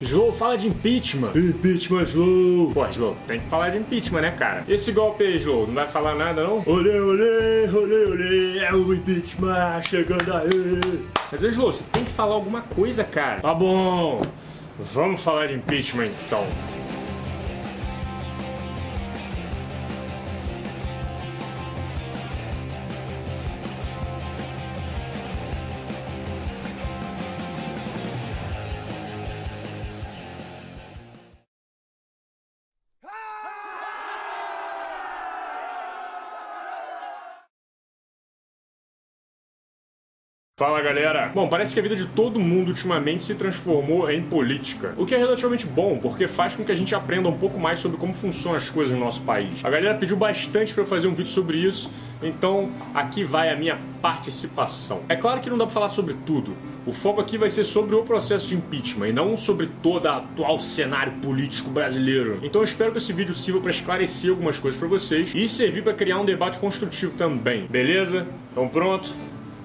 Slow, fala de impeachment. Impeachment, Slow. Pô, Slow, tem que falar de impeachment, né, cara? Esse golpe aí, Slow, não vai falar nada, não? Olê, olê, olê, olê, é o impeachment chegando aí. Mas, Slow, você tem que falar alguma coisa, cara. Tá bom, vamos falar de impeachment, então. Fala galera! Bom, parece que a vida de todo mundo ultimamente se transformou em política. O que é relativamente bom, porque faz com que a gente aprenda um pouco mais sobre como funcionam as coisas no nosso país. A galera pediu bastante para eu fazer um vídeo sobre isso, então aqui vai a minha participação. É claro que não dá pra falar sobre tudo. O foco aqui vai ser sobre o processo de impeachment e não sobre todo o atual cenário político brasileiro. Então espero que esse vídeo sirva para esclarecer algumas coisas para vocês e servir para criar um debate construtivo também. Beleza? Então pronto?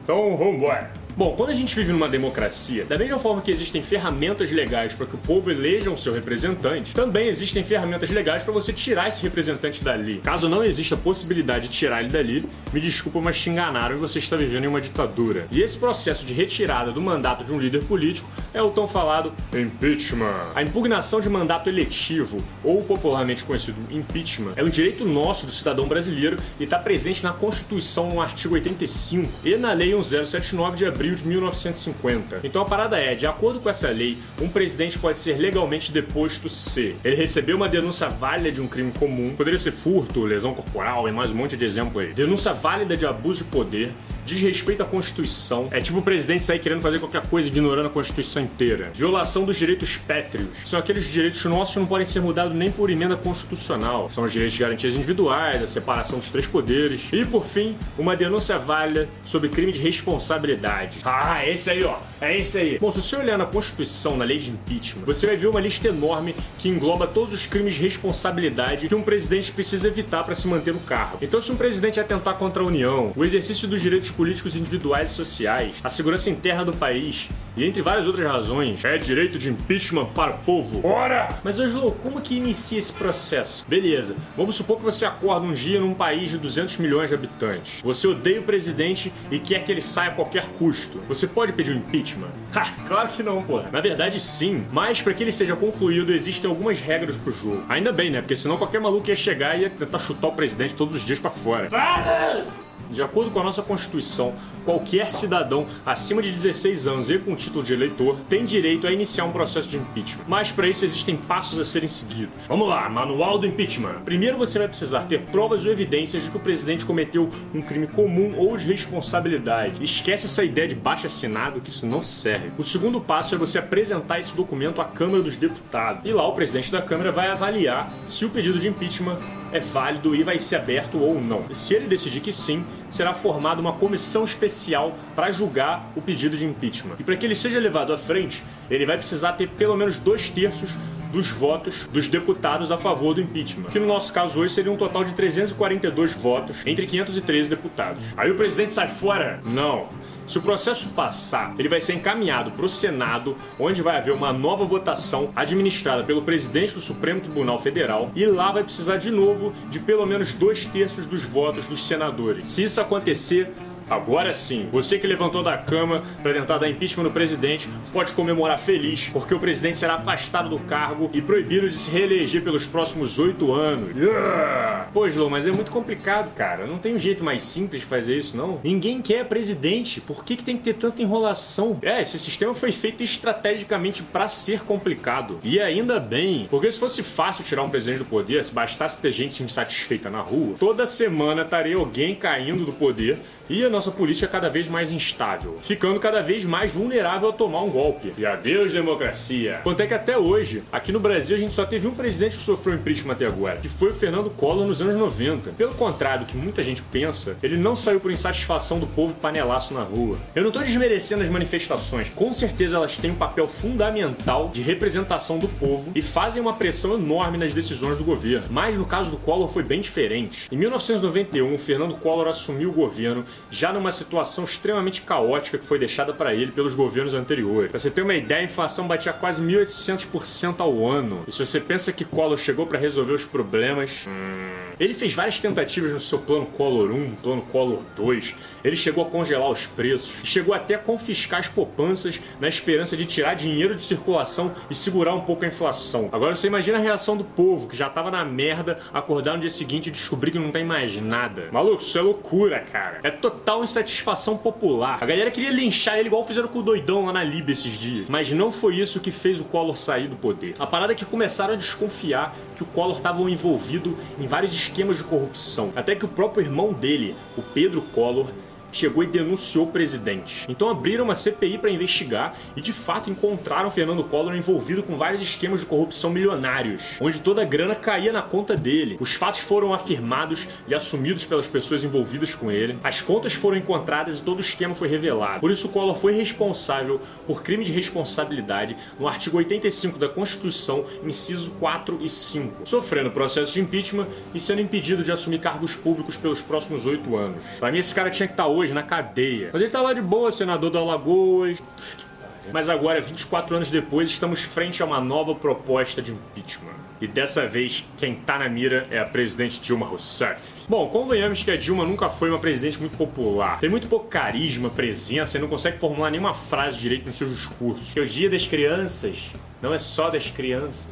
Então, vambora! Bom, quando a gente vive numa democracia, da mesma forma que existem ferramentas legais para que o povo eleja o seu representante, também existem ferramentas legais para você tirar esse representante dali. Caso não exista possibilidade de tirar ele dali, me desculpa, mas te enganaram e você está vivendo em uma ditadura. E esse processo de retirada do mandato de um líder político é o tão falado impeachment. A impugnação de mandato eletivo, ou popularmente conhecido impeachment, é um direito nosso do cidadão brasileiro e está presente na Constituição no artigo 85 e na Lei 1079 de abril de 1950. Então a parada é, de acordo com essa lei, um presidente pode ser legalmente deposto se ele recebeu uma denúncia válida de um crime comum, poderia ser furto, lesão corporal e mais um monte de exemplo aí. Denúncia válida de abuso de poder, desrespeito à Constituição, é tipo o presidente sair querendo fazer qualquer coisa ignorando a Constituição inteira. Violação dos direitos pétreos, são aqueles direitos nossos que não podem ser mudados nem por emenda constitucional. São os direitos de garantias individuais, a separação dos três poderes. E por fim, uma denúncia válida sobre crime de responsabilidade. Ah, esse aí, ó. É esse aí. Bom, se você olhar na Constituição, na lei de impeachment, você vai ver uma lista enorme que engloba todos os crimes de responsabilidade que um presidente precisa evitar para se manter no cargo. Então, se um presidente atentar contra a União, o exercício dos direitos políticos individuais e sociais, a segurança interna do país e entre várias outras razões, é direito de impeachment para o povo. Ora! Mas, Angelo, como que inicia esse processo? Beleza, vamos supor que você acorda um dia num país de 200 milhões de habitantes. Você odeia o presidente e quer que ele saia a qualquer custo. Você pode pedir um impeachment? Ha, claro que não, porra. Na verdade, sim. Mas para que ele seja concluído, existem algumas regras pro jogo. Ainda bem, né? Porque senão qualquer maluco ia chegar e ia tentar chutar o presidente todos os dias para fora. De acordo com a nossa Constituição, qualquer cidadão acima de 16 anos e com título de eleitor tem direito a iniciar um processo de impeachment. Mas para isso existem passos a serem seguidos. Vamos lá, manual do impeachment. Primeiro você vai precisar ter provas ou evidências de que o presidente cometeu um crime comum ou de responsabilidade. Esquece essa ideia de baixo assinado que isso não serve. O segundo passo é você apresentar esse documento à Câmara dos Deputados. E lá o presidente da Câmara vai avaliar se o pedido de impeachment é válido e vai ser aberto ou não. Se ele decidir que sim, será formada uma comissão especial para julgar o pedido de impeachment. E para que ele seja levado à frente, ele vai precisar ter pelo menos dois terços dos votos dos deputados a favor do impeachment, que no nosso caso hoje seria um total de 342 votos entre 513 deputados. Aí o presidente sai fora? Não. Se o processo passar, ele vai ser encaminhado para o Senado, onde vai haver uma nova votação administrada pelo presidente do Supremo Tribunal Federal, e lá vai precisar de novo de pelo menos dois terços dos votos dos senadores. Se isso acontecer, Agora sim, você que levantou da cama para tentar dar impeachment no presidente pode comemorar feliz, porque o presidente será afastado do cargo e proibido de se reeleger pelos próximos oito anos. Yeah! Pô, Slow, mas é muito complicado, cara. Não tem um jeito mais simples de fazer isso, não. Ninguém quer presidente. Por que, que tem que ter tanta enrolação? É, esse sistema foi feito estrategicamente para ser complicado. E ainda bem, porque se fosse fácil tirar um presidente do poder, se bastasse ter gente insatisfeita na rua, toda semana estaria alguém caindo do poder e nossa política cada vez mais instável, ficando cada vez mais vulnerável a tomar um golpe. E adeus, democracia. Quanto é que até hoje, aqui no Brasil, a gente só teve um presidente que sofreu impeachment até agora, que foi o Fernando Collor nos anos 90. Pelo contrário do que muita gente pensa, ele não saiu por insatisfação do povo panelaço na rua. Eu não tô desmerecendo as manifestações, com certeza elas têm um papel fundamental de representação do povo e fazem uma pressão enorme nas decisões do governo. Mas no caso do Collor foi bem diferente. Em 1991, o Fernando Collor assumiu o governo já já numa situação extremamente caótica que foi deixada para ele pelos governos anteriores. Pra você ter uma ideia, a inflação batia quase 1.800% ao ano. E se você pensa que Collor chegou para resolver os problemas. Ele fez várias tentativas no seu plano Collor 1, plano Collor 2. Ele chegou a congelar os preços, chegou até a confiscar as poupanças na esperança de tirar dinheiro de circulação e segurar um pouco a inflação. Agora você imagina a reação do povo que já tava na merda, acordar no dia seguinte e descobrir que não tem mais nada. Maluco, isso é loucura, cara. É total insatisfação popular. A galera queria linchar ele igual fizeram com o doidão lá na Líbia esses dias. Mas não foi isso que fez o Collor sair do poder. A parada é que começaram a desconfiar que o Collor estava envolvido em vários esquemas de corrupção. Até que o próprio irmão dele, o Pedro Collor, chegou e denunciou o presidente. Então abriram uma CPI para investigar e de fato encontraram Fernando Collor envolvido com vários esquemas de corrupção milionários, onde toda a grana caía na conta dele. Os fatos foram afirmados e assumidos pelas pessoas envolvidas com ele. As contas foram encontradas e todo o esquema foi revelado. Por isso Collor foi responsável por crime de responsabilidade no artigo 85 da Constituição, inciso 4 e 5, sofrendo processo de impeachment e sendo impedido de assumir cargos públicos pelos próximos oito anos. Para mim esse cara tinha que estar tá hoje na cadeia. Mas ele tá lá de boa, senador do Alagoas. Mas agora, 24 anos depois, estamos frente a uma nova proposta de impeachment. E dessa vez, quem tá na mira é a presidente Dilma Rousseff. Bom, convenhamos que a Dilma nunca foi uma presidente muito popular. Tem muito pouco carisma, presença e não consegue formular nenhuma frase direito nos seus discursos. E o dia das crianças não é só das crianças,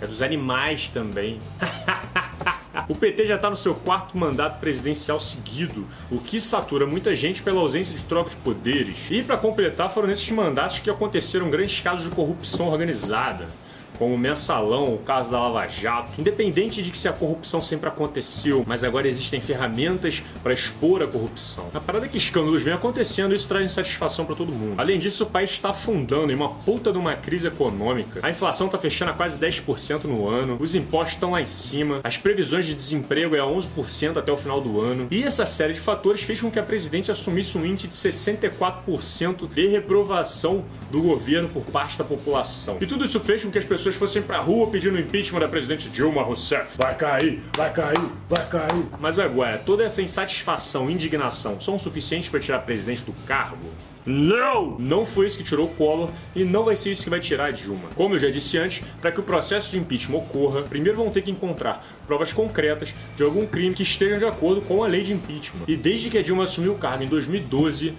é dos animais também. O PT já está no seu quarto mandato presidencial seguido, o que satura muita gente pela ausência de troca de poderes. E para completar, foram nesses mandatos que aconteceram grandes casos de corrupção organizada como o mensalão, o caso da Lava Jato. Independente de que se a corrupção sempre aconteceu, mas agora existem ferramentas para expor a corrupção. A parada é que escândalos vêm acontecendo e isso traz insatisfação para todo mundo. Além disso, o país está afundando em uma puta de uma crise econômica. A inflação está fechando a quase 10% no ano, os impostos estão lá em cima, as previsões de desemprego é a 11% até o final do ano. E essa série de fatores fez com que a presidente assumisse um índice de 64% de reprovação do governo por parte da população. E tudo isso fez com que as pessoas pessoas fossem pra rua pedindo o impeachment da presidente Dilma Rousseff. Vai cair, vai cair, vai cair. Mas agora, toda essa insatisfação e indignação são suficientes para tirar a presidente do cargo? Não! Não foi isso que tirou o Collor e não vai ser isso que vai tirar a Dilma. Como eu já disse antes, para que o processo de impeachment ocorra, primeiro vão ter que encontrar provas concretas de algum crime que estejam de acordo com a lei de impeachment. E desde que a Dilma assumiu o cargo em 2012,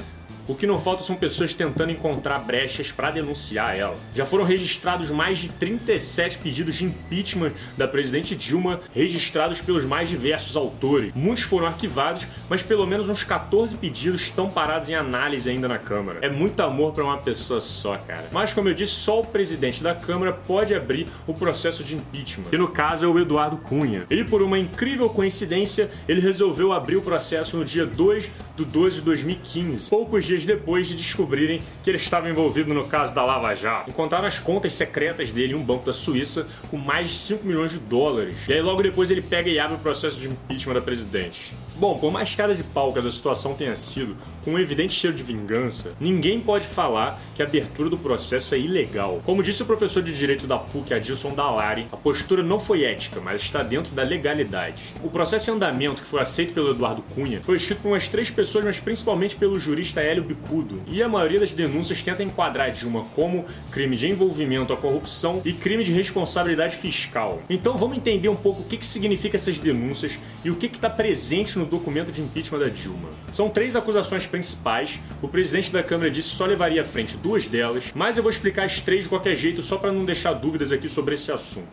o que não falta são pessoas tentando encontrar brechas para denunciar ela. Já foram registrados mais de 37 pedidos de impeachment da presidente Dilma, registrados pelos mais diversos autores. Muitos foram arquivados, mas pelo menos uns 14 pedidos estão parados em análise ainda na Câmara. É muito amor para uma pessoa só, cara. Mas como eu disse, só o presidente da Câmara pode abrir o processo de impeachment. E no caso é o Eduardo Cunha. Ele, por uma incrível coincidência, ele resolveu abrir o processo no dia 2 de 12 de 2015, poucos dias dias depois de descobrirem que ele estava envolvido no caso da Lava Jato. Encontraram as contas secretas dele em um banco da Suíça com mais de 5 milhões de dólares. E aí logo depois ele pega e abre o processo de impeachment da presidente. Bom, por mais cara de pau que a situação tenha sido, com um evidente cheiro de vingança, ninguém pode falar que a abertura do processo é ilegal. Como disse o professor de direito da PUC, Adilson Dalari, a postura não foi ética, mas está dentro da legalidade. O processo em andamento, que foi aceito pelo Eduardo Cunha, foi escrito por umas três pessoas, mas principalmente pelo jurista Hélio Bicudo. E a maioria das denúncias tenta enquadrar Dilma como crime de envolvimento à corrupção e crime de responsabilidade fiscal. Então vamos entender um pouco o que, que significa essas denúncias e o que está presente no documento de impeachment da Dilma. São três acusações principais. O presidente da Câmara disse que só levaria à frente duas delas, mas eu vou explicar as três de qualquer jeito só para não deixar dúvidas aqui sobre esse assunto.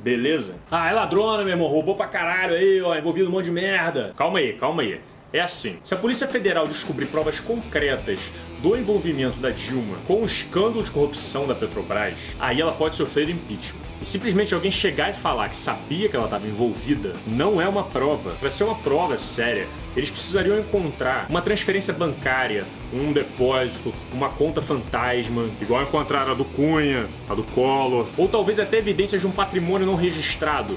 Beleza? Ah, é ladrona, meu irmão, roubou pra caralho aí, ó, envolvido um monte de merda. Calma aí, calma aí. É assim: se a Polícia Federal descobrir provas concretas do envolvimento da Dilma com o escândalo de corrupção da Petrobras, aí ela pode sofrer impeachment. E simplesmente alguém chegar e falar que sabia que ela estava envolvida não é uma prova. Para ser uma prova séria, eles precisariam encontrar uma transferência bancária, um depósito, uma conta fantasma, igual encontraram a do Cunha, a do Collor, ou talvez até evidências de um patrimônio não registrado,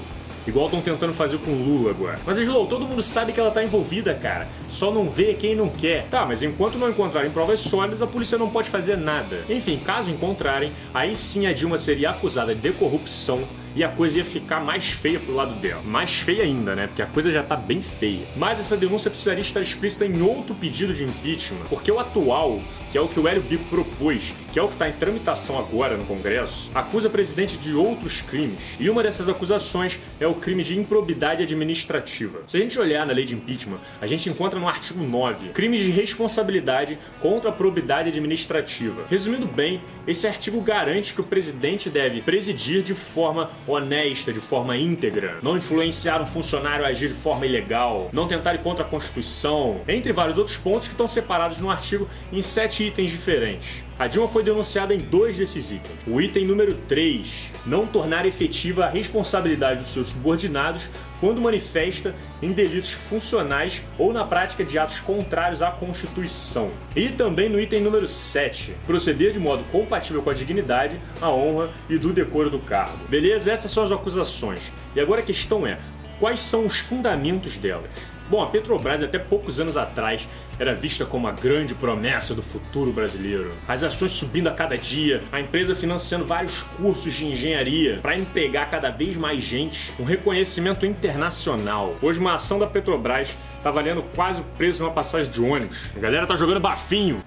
igual estão tentando fazer com o Lula agora. Mas Slow, todo mundo sabe que ela tá envolvida, cara. Só não vê quem não quer. Tá, mas enquanto não encontrarem provas sólidas, a polícia não pode fazer nada. Enfim, caso encontrarem, aí sim a Dilma seria acusada de corrupção e a coisa ia ficar mais feia pro lado dela. Mais feia ainda, né? Porque a coisa já tá bem feia. Mas essa denúncia precisaria estar explícita em outro pedido de impeachment, porque o atual, que é o que o Hélio Bico propôs, que é o que está em tramitação agora no Congresso, acusa o presidente de outros crimes. E uma dessas acusações é o crime de improbidade administrativa. Se a gente olhar na lei de impeachment, a gente encontra no artigo 9 crimes de responsabilidade contra a probidade administrativa. Resumindo bem, esse artigo garante que o presidente deve presidir de forma honesta, de forma íntegra, não influenciar um funcionário a agir de forma ilegal, não tentar ir contra a Constituição, entre vários outros pontos que estão separados no artigo em sete itens diferentes. A Dilma foi denunciada em dois desses itens. O item número 3, não tornar efetiva a responsabilidade dos seus subordinados quando manifesta em delitos funcionais ou na prática de atos contrários à Constituição. E também no item número 7, proceder de modo compatível com a dignidade, a honra e do decoro do cargo. Beleza? Essas são as acusações. E agora a questão é: quais são os fundamentos delas? Bom, a Petrobras até poucos anos atrás era vista como a grande promessa do futuro brasileiro. As ações subindo a cada dia, a empresa financiando vários cursos de engenharia para empregar cada vez mais gente, um reconhecimento internacional. Hoje uma ação da Petrobras tá valendo quase o preço de uma passagem de ônibus. A galera tá jogando bafinho.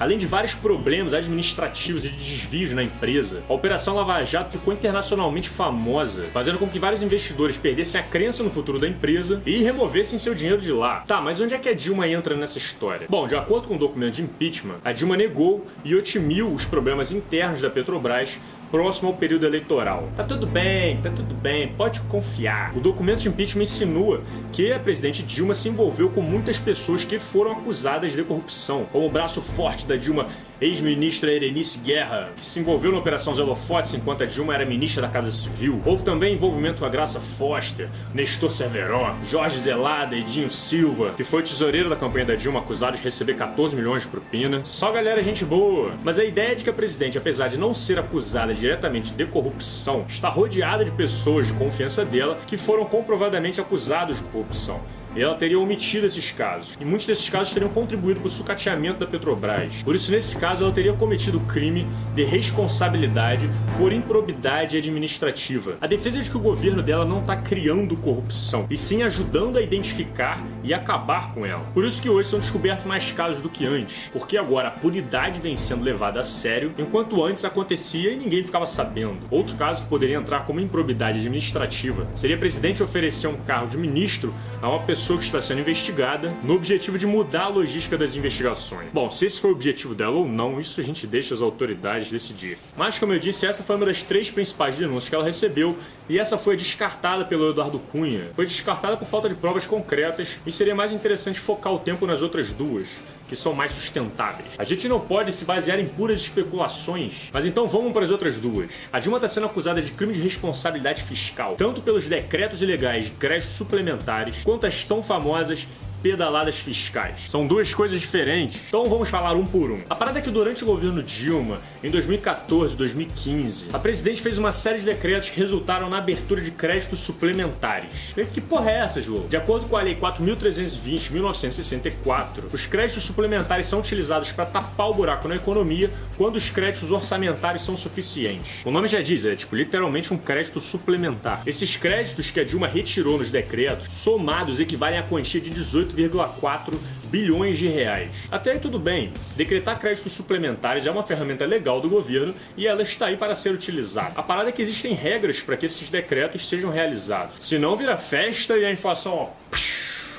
Além de vários problemas administrativos e de desvios na empresa, a Operação Lava Jato ficou internacionalmente famosa, fazendo com que vários investidores perdessem a crença no futuro da empresa e removessem seu dinheiro de lá. Tá, mas onde é que a Dilma entra nessa história? Bom, de acordo com o documento de impeachment, a Dilma negou e otimiu os problemas internos da Petrobras próximo ao período eleitoral. Tá tudo bem, tá tudo bem, pode confiar. O documento de impeachment insinua que a presidente Dilma se envolveu com muitas pessoas que foram acusadas de corrupção, como o braço forte da Dilma ex-ministra Erenice Guerra, que se envolveu na Operação Zelofotes enquanto a Dilma era ministra da Casa Civil. Houve também envolvimento com a Graça Foster, Nestor Cerveró, Jorge Zelada, Edinho Silva, que foi tesoureiro da campanha da Dilma acusado de receber 14 milhões de propina. Só galera gente boa. Mas a ideia de que a presidente, apesar de não ser acusada diretamente de corrupção, está rodeada de pessoas de confiança dela que foram comprovadamente acusados de corrupção e ela teria omitido esses casos. E muitos desses casos teriam contribuído para o sucateamento da Petrobras. Por isso, nesse caso, ela teria cometido o crime de responsabilidade por improbidade administrativa. A defesa é de que o governo dela não está criando corrupção, e sim ajudando a identificar e acabar com ela. Por isso que hoje são descobertos mais casos do que antes, porque agora a punidade vem sendo levada a sério, enquanto antes acontecia e ninguém ficava sabendo. Outro caso que poderia entrar como improbidade administrativa seria o presidente oferecer um cargo de ministro a uma pessoa pessoa que está sendo investigada no objetivo de mudar a logística das investigações. Bom, se esse foi o objetivo dela ou não, isso a gente deixa as autoridades decidir. Mas, como eu disse, essa foi uma das três principais denúncias que ela recebeu e essa foi descartada pelo Eduardo Cunha. Foi descartada por falta de provas concretas e seria mais interessante focar o tempo nas outras duas, que são mais sustentáveis. A gente não pode se basear em puras especulações, mas então vamos para as outras duas. A Dilma está sendo acusada de crime de responsabilidade fiscal, tanto pelos decretos ilegais de créditos suplementares, quanto as tão famosas pedaladas fiscais. São duas coisas diferentes, então vamos falar um por um. A parada é que durante o governo Dilma, em 2014 e 2015, a presidente fez uma série de decretos que resultaram na abertura de créditos suplementares. Que porra é essa, João? De acordo com a Lei 4.320-1964, os créditos suplementares são utilizados para tapar o buraco na economia quando os créditos orçamentários são suficientes. O nome já diz, é tipo literalmente um crédito suplementar. Esses créditos que a Dilma retirou nos decretos, somados, equivalem a quantia de 18 8,4 bilhões de reais. Até aí tudo bem, decretar créditos suplementares é uma ferramenta legal do governo e ela está aí para ser utilizada. A parada é que existem regras para que esses decretos sejam realizados. Senão vira festa e a inflação, ó,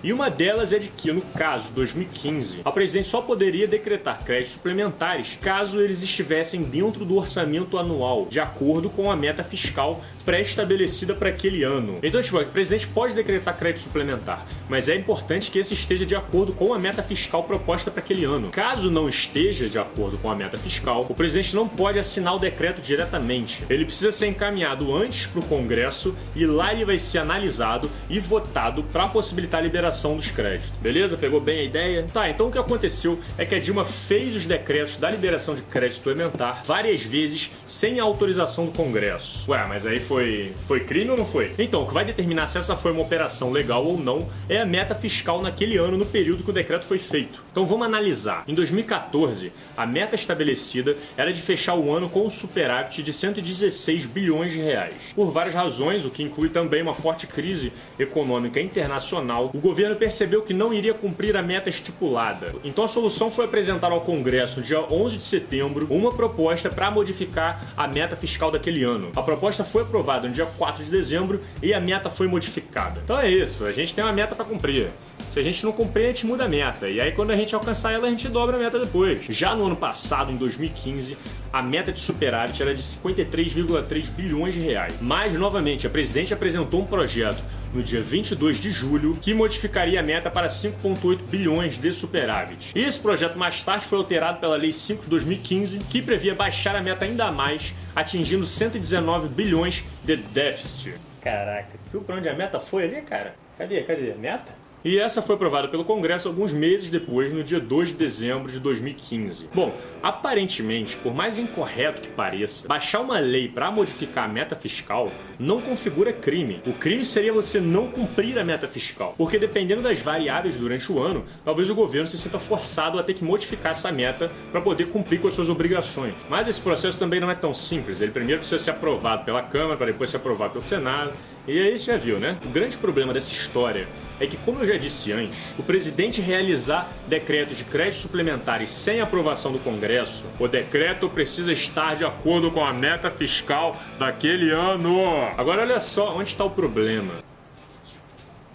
e uma delas é de que, no caso de 2015, a presidente só poderia decretar créditos suplementares caso eles estivessem dentro do orçamento anual, de acordo com a meta fiscal pré-estabelecida para aquele ano. Então, tipo, o presidente pode decretar crédito suplementar, mas é importante que esse esteja de acordo com a meta fiscal proposta para aquele ano. Caso não esteja de acordo com a meta fiscal, o presidente não pode assinar o decreto diretamente. Ele precisa ser encaminhado antes para o Congresso e lá ele vai ser analisado e votado para possibilitar a liberação liberação dos créditos. Beleza? Pegou bem a ideia? Tá, então o que aconteceu é que a Dilma fez os decretos da liberação de crédito suplementar várias vezes sem a autorização do Congresso. Ué, mas aí foi, foi crime ou não foi? Então, o que vai determinar se essa foi uma operação legal ou não é a meta fiscal naquele ano, no período que o decreto foi feito. Então vamos analisar. Em 2014, a meta estabelecida era de fechar o ano com um superávit de 116 bilhões de reais. Por várias razões, o que inclui também uma forte crise econômica internacional, o governo percebeu que não iria cumprir a meta estipulada. Então a solução foi apresentar ao Congresso no dia 11 de setembro uma proposta para modificar a meta fiscal daquele ano. A proposta foi aprovada no dia 4 de dezembro e a meta foi modificada. Então é isso, a gente tem uma meta para cumprir. Se a gente não cumprir, a gente muda a meta. E aí, quando a gente alcançar ela, a gente dobra a meta depois. Já no ano passado, em 2015, a meta de superávit era de 53,3 bilhões de reais. Mas, novamente, a presidente apresentou um projeto no dia 22 de julho, que modificaria a meta para 5,8 bilhões de superávit. Esse projeto mais tarde foi alterado pela Lei 5 de 2015, que previa baixar a meta ainda mais, atingindo 119 bilhões de déficit. Caraca, viu pra onde a meta foi ali, cara? Cadê? Cadê meta? E essa foi aprovada pelo Congresso alguns meses depois, no dia 2 de dezembro de 2015. Bom, aparentemente, por mais incorreto que pareça, baixar uma lei para modificar a meta fiscal não configura crime. O crime seria você não cumprir a meta fiscal, porque dependendo das variáveis durante o ano, talvez o governo se sinta forçado a ter que modificar essa meta para poder cumprir com as suas obrigações. Mas esse processo também não é tão simples. Ele primeiro precisa ser aprovado pela Câmara, para depois ser aprovado pelo Senado. E aí você já viu, né? O grande problema dessa história é que, como eu já disse antes, o presidente realizar decretos de créditos suplementares sem aprovação do Congresso, o decreto precisa estar de acordo com a meta fiscal daquele ano. Agora olha só onde está o problema.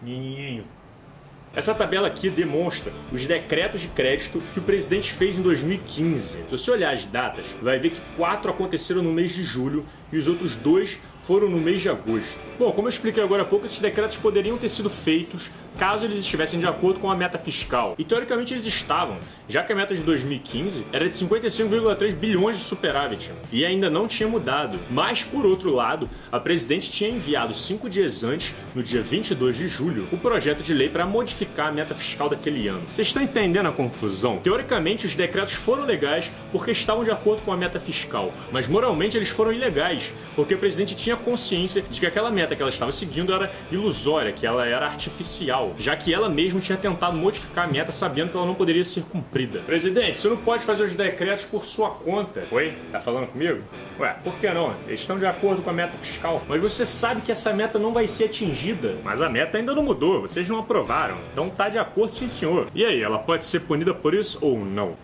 Nininho. Essa tabela aqui demonstra os decretos de crédito que o presidente fez em 2015. Se você olhar as datas, vai ver que quatro aconteceram no mês de julho e os outros dois foram no mês de agosto. Bom, como eu expliquei agora há pouco, esses decretos poderiam ter sido feitos caso eles estivessem de acordo com a meta fiscal. E teoricamente eles estavam, já que a meta de 2015 era de 55,3 bilhões de superávit e ainda não tinha mudado. Mas, por outro lado, a presidente tinha enviado cinco dias antes, no dia 22 de julho, o projeto de lei para modificar a meta fiscal daquele ano. Vocês estão entendendo a confusão? Teoricamente, os decretos foram legais porque estavam de acordo com a meta fiscal, mas moralmente eles foram ilegais, porque o presidente tinha consciência de que aquela meta que ela estava seguindo era ilusória, que ela era artificial, já que ela mesma tinha tentado modificar a meta sabendo que ela não poderia ser cumprida. Presidente, você não pode fazer os decretos por sua conta. Oi? Tá falando comigo? Ué, por que não? Eles estão de acordo com a meta fiscal. Mas você sabe que essa meta não vai ser atingida. Mas a meta ainda não mudou, vocês não aprovaram. Então tá de acordo, sim senhor. E aí, ela pode ser punida por isso ou não?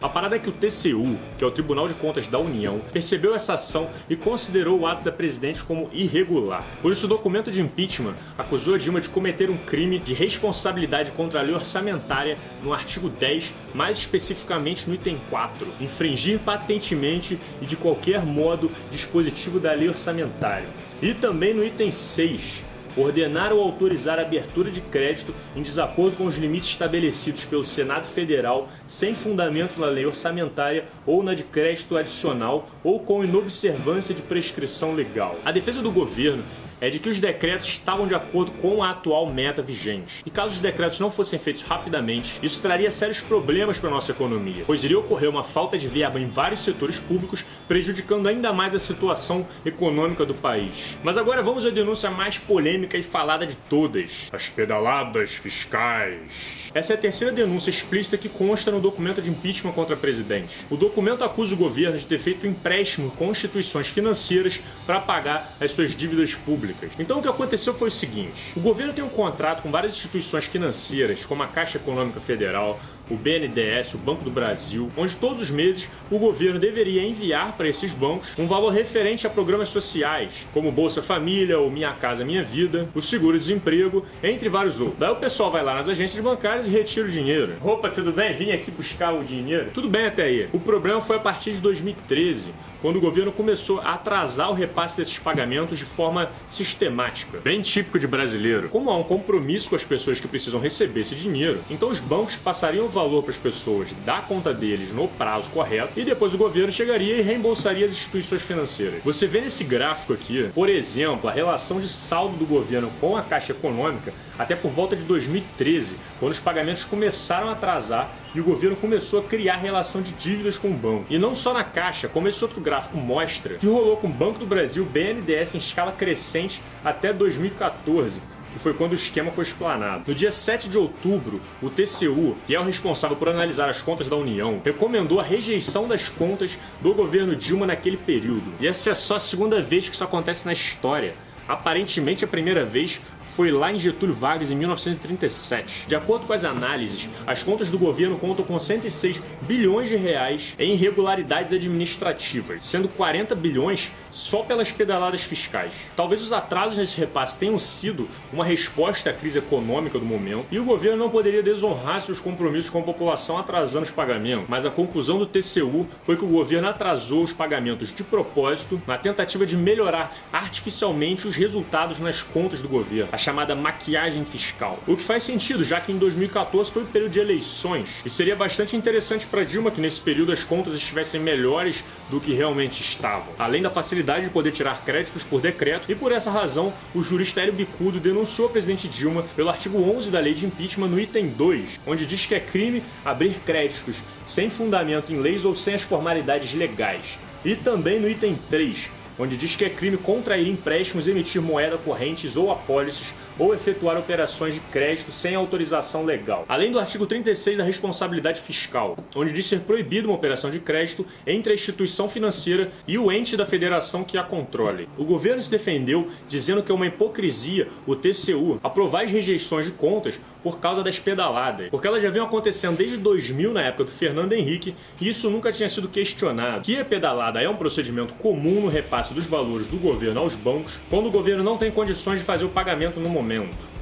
A parada é que o TCU, que é o Tribunal de Contas da União, percebeu essa ação e considerou o ato da presidente como irregular. Por isso, o documento de impeachment acusou a Dilma de cometer um crime de responsabilidade contra a lei orçamentária no artigo 10, mais especificamente no item 4, infringir patentemente e de qualquer modo dispositivo da lei orçamentária. E também no item 6, ordenar ou autorizar a abertura de crédito em desacordo com os limites estabelecidos pelo Senado Federal, sem fundamento na lei orçamentária ou na de crédito adicional ou com inobservância de prescrição legal. A defesa do governo é de que os decretos estavam de acordo com a atual meta vigente. E caso os decretos não fossem feitos rapidamente, isso traria sérios problemas para a nossa economia, pois iria ocorrer uma falta de verba em vários setores públicos, prejudicando ainda mais a situação econômica do país. Mas agora vamos à denúncia mais polêmica e falada de todas: as pedaladas fiscais. Essa é a terceira denúncia explícita que consta no documento de impeachment contra a presidente. O documento acusa o governo de ter feito empréstimo com instituições financeiras para pagar as suas dívidas públicas. Então o que aconteceu foi o seguinte: o governo tem um contrato com várias instituições financeiras, como a Caixa Econômica Federal, o BNDES, o Banco do Brasil, onde todos os meses o governo deveria enviar para esses bancos um valor referente a programas sociais, como Bolsa Família ou Minha Casa Minha Vida, o seguro-desemprego, entre vários outros. Daí o pessoal vai lá nas agências bancárias e retira o dinheiro. Opa, tudo bem? Vim aqui buscar o dinheiro. Tudo bem até aí. O problema foi a partir de 2013, quando o governo começou a atrasar o repasse desses pagamentos de forma sistemática. Bem típico de brasileiro. Como há um compromisso com as pessoas que precisam receber esse dinheiro, então os bancos passariam o valor para as pessoas da conta deles no prazo correto e depois o governo chegaria e reembolsaria as instituições financeiras. Você vê nesse gráfico aqui, por exemplo, a relação de saldo do governo com a Caixa Econômica até por volta de 2013, quando os pagamentos começaram a atrasar e o governo começou a criar relação de dívidas com o banco. E não só na Caixa, como esse outro gráfico mostra, que rolou com o Banco do Brasil, BNDES em escala crescente até 2014 que foi quando o esquema foi explanado. No dia 7 de outubro, o TCU, que é o responsável por analisar as contas da União, recomendou a rejeição das contas do governo Dilma naquele período. E essa é só a segunda vez que isso acontece na história. Aparentemente, a primeira vez foi lá em Getúlio Vargas em 1937. De acordo com as análises, as contas do governo contam com 106 bilhões de reais em irregularidades administrativas, sendo 40 bilhões só pelas pedaladas fiscais. Talvez os atrasos nesse repasse tenham sido uma resposta à crise econômica do momento e o governo não poderia desonrar seus compromissos com a população atrasando os pagamentos, mas a conclusão do TCU foi que o governo atrasou os pagamentos de propósito na tentativa de melhorar artificialmente os resultados nas contas do governo, a chamada maquiagem fiscal. O que faz sentido, já que em 2014 foi o período de eleições e seria bastante interessante para Dilma que nesse período as contas estivessem melhores do que realmente estavam. Além da facilidade de poder tirar créditos por decreto e por essa razão o jurista Hélio Bicudo denunciou a presidente Dilma pelo artigo 11 da lei de impeachment no item 2, onde diz que é crime abrir créditos sem fundamento em leis ou sem as formalidades legais. E também no item 3, onde diz que é crime contrair empréstimos, emitir moeda correntes ou apólices ou efetuar operações de crédito sem autorização legal. Além do artigo 36 da responsabilidade fiscal, onde diz ser proibida uma operação de crédito entre a instituição financeira e o ente da federação que a controle. O governo se defendeu dizendo que é uma hipocrisia o TCU aprovar as rejeições de contas por causa das pedaladas, porque elas já vinham acontecendo desde 2000 na época do Fernando Henrique e isso nunca tinha sido questionado. Que a pedalada é um procedimento comum no repasse dos valores do governo aos bancos quando o governo não tem condições de fazer o pagamento no momento momento.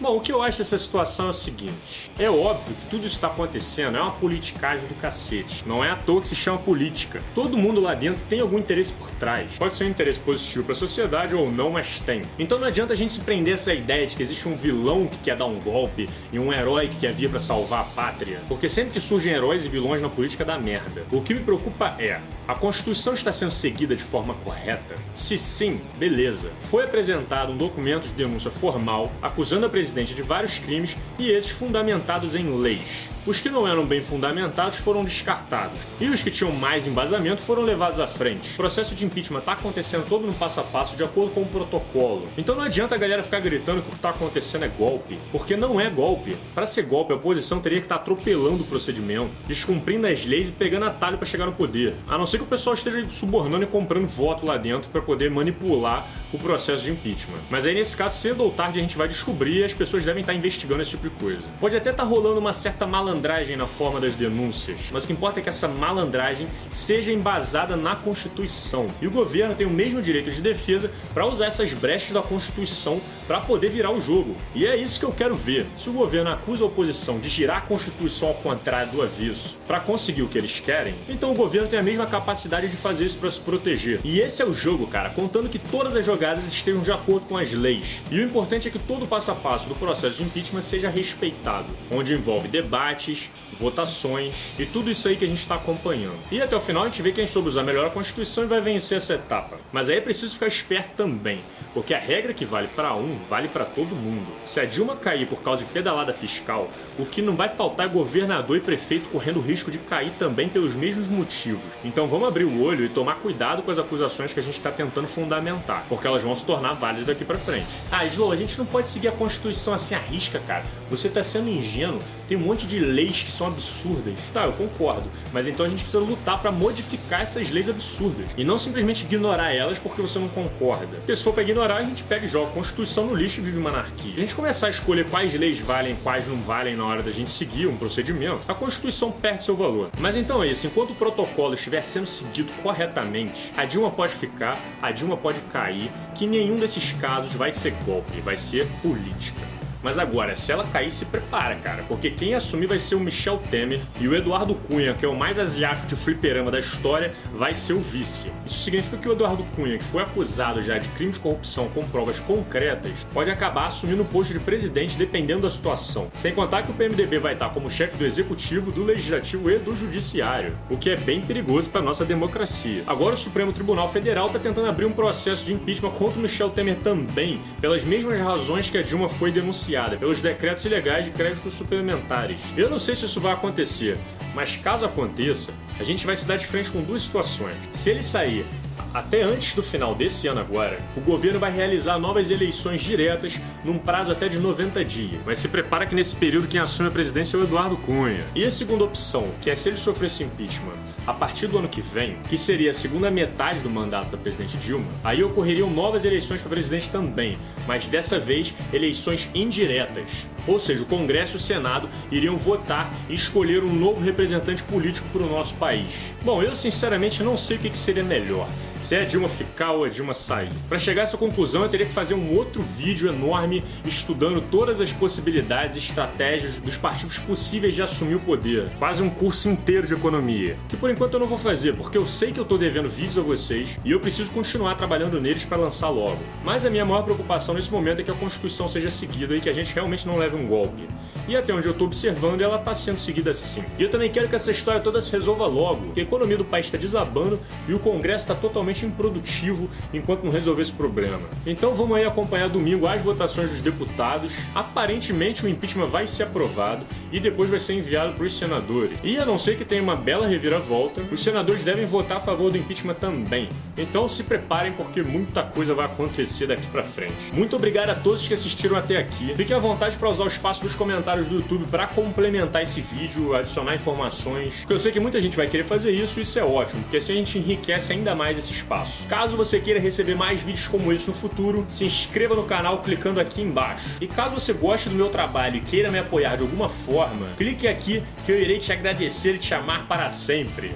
Bom, o que eu acho dessa situação é o seguinte: é óbvio que tudo isso está acontecendo é uma politicagem do cacete. Não é à toa que se chama política. Todo mundo lá dentro tem algum interesse por trás. Pode ser um interesse positivo para a sociedade ou não, mas tem. Então não adianta a gente se prender a essa ideia de que existe um vilão que quer dar um golpe e um herói que quer vir para salvar a pátria. Porque sempre que surgem heróis e vilões na política dá merda. O que me preocupa é: a Constituição está sendo seguida de forma correta? Se sim, beleza. Foi apresentado um documento de denúncia formal acusando a presidente presidente de vários crimes e esses fundamentados em leis. Os que não eram bem fundamentados foram descartados, e os que tinham mais embasamento foram levados à frente. O processo de impeachment está acontecendo todo no passo a passo de acordo com o protocolo. Então não adianta a galera ficar gritando que o que está acontecendo é golpe, porque não é golpe. Para ser golpe, a oposição teria que estar tá atropelando o procedimento, descumprindo as leis e pegando atalho para chegar no poder. A não ser que o pessoal esteja subornando e comprando voto lá dentro para poder manipular o processo de impeachment. Mas aí nesse caso, cedo ou tarde a gente vai descobrir e as pessoas devem estar tá investigando esse tipo de coisa. Pode até estar tá rolando uma certa malandragem malandragem na forma das denúncias, mas o que importa é que essa malandragem seja embasada na Constituição. E o governo tem o mesmo direito de defesa para usar essas brechas da Constituição para poder virar o jogo. E é isso que eu quero ver. Se o governo acusa a oposição de girar a Constituição ao contrário do aviso para conseguir o que eles querem, então o governo tem a mesma capacidade de fazer isso para se proteger. E esse é o jogo, cara, contando que todas as jogadas estejam de acordo com as leis. E o importante é que todo o passo a passo do processo de impeachment seja respeitado, onde envolve debate debates, votações e tudo isso aí que a gente está acompanhando. E até o final a gente vê quem soube usar melhor a Constituição e vai vencer essa etapa. Mas aí é preciso ficar esperto também, porque a regra que vale para um vale para todo mundo. Se a Dilma cair por causa de pedalada fiscal, o que não vai faltar é governador e prefeito correndo risco de cair também pelos mesmos motivos. Então vamos abrir o olho e tomar cuidado com as acusações que a gente está tentando fundamentar, porque elas vão se tornar válidas daqui para frente. Ah, Slow, a gente não pode seguir a Constituição assim à risca, cara. Você está sendo ingênuo. Tem um monte de leis que são absurdas. Tá, eu concordo. Mas então a gente precisa lutar para modificar essas leis absurdas. E não simplesmente ignorar elas porque você não concorda. Porque se for para ignorar, a gente pega e joga a Constituição no lixo e vive uma anarquia. A gente começar a escolher quais leis valem, quais não valem na hora da gente seguir um procedimento, a Constituição perde seu valor. Mas então é isso. Enquanto o protocolo estiver sendo seguido corretamente, a Dilma pode ficar, a Dilma pode cair, que nenhum desses casos vai ser golpe, vai ser política. Mas agora, se ela cair, se prepara, cara, porque quem assumir vai ser o Michel Temer e o Eduardo Cunha, que é o mais asiático de fliperama da história, vai ser o vice. Isso significa que o Eduardo Cunha, que foi acusado já de crime de corrupção com provas concretas, pode acabar assumindo o posto de presidente dependendo da situação. Sem contar que o PMDB vai estar como chefe do executivo, do legislativo e do judiciário, o que é bem perigoso para nossa democracia. Agora o Supremo Tribunal Federal está tentando abrir um processo de impeachment contra o Michel Temer também, pelas mesmas razões que a Dilma foi denunciada, pelos decretos ilegais de créditos suplementares. Eu não sei se isso vai acontecer, mas caso aconteça, a gente vai se dar de frente com duas situações. Se ele sair até antes do final desse ano agora, o governo vai realizar novas eleições diretas num prazo até de 90 dias. Mas se prepara que nesse período quem assume a presidência é o Eduardo Cunha. E a segunda opção, que é se ele sofresse impeachment a partir do ano que vem, que seria a segunda metade do mandato da presidente Dilma, aí ocorreriam novas eleições para presidente também, mas dessa vez eleições indiretas. Ou seja, o Congresso e o Senado iriam votar e escolher um novo representante político para o nosso país. Bom, eu sinceramente não sei o que seria melhor se é a Dilma ficar ou a Dilma sair. Para chegar a essa conclusão, eu teria que fazer um outro vídeo enorme estudando todas as possibilidades e estratégias dos partidos possíveis de assumir o poder. Quase um curso inteiro de economia. Que por enquanto eu não vou fazer, porque eu sei que eu tô devendo vídeos a vocês e eu preciso continuar trabalhando neles para lançar logo. Mas a minha maior preocupação nesse momento é que a Constituição seja seguida e que a gente realmente não leve um golpe. E até onde eu tô observando, ela tá sendo seguida sim. E eu também quero que essa história toda se resolva logo, porque a economia do país está desabando e o Congresso está totalmente improdutivo enquanto não resolver esse problema. Então vamos aí acompanhar domingo as votações dos deputados. Aparentemente o impeachment vai ser aprovado e depois vai ser enviado para os senadores. E a não ser que tenha uma bela reviravolta, os senadores devem votar a favor do impeachment também. Então se preparem porque muita coisa vai acontecer daqui para frente. Muito obrigado a todos que assistiram até aqui. Fiquem à vontade para usar o espaço dos comentários do YouTube para complementar esse vídeo, adicionar informações. Porque eu sei que muita gente vai querer fazer isso e isso é ótimo, porque assim a gente enriquece ainda mais esse espaço. Caso você queira receber mais vídeos como esse no futuro, se inscreva no canal clicando aqui embaixo. E caso você goste do meu trabalho e queira me apoiar de alguma forma, clique aqui que eu irei te agradecer e te amar para sempre.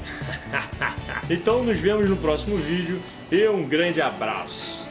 então nos vemos no próximo vídeo e um grande abraço.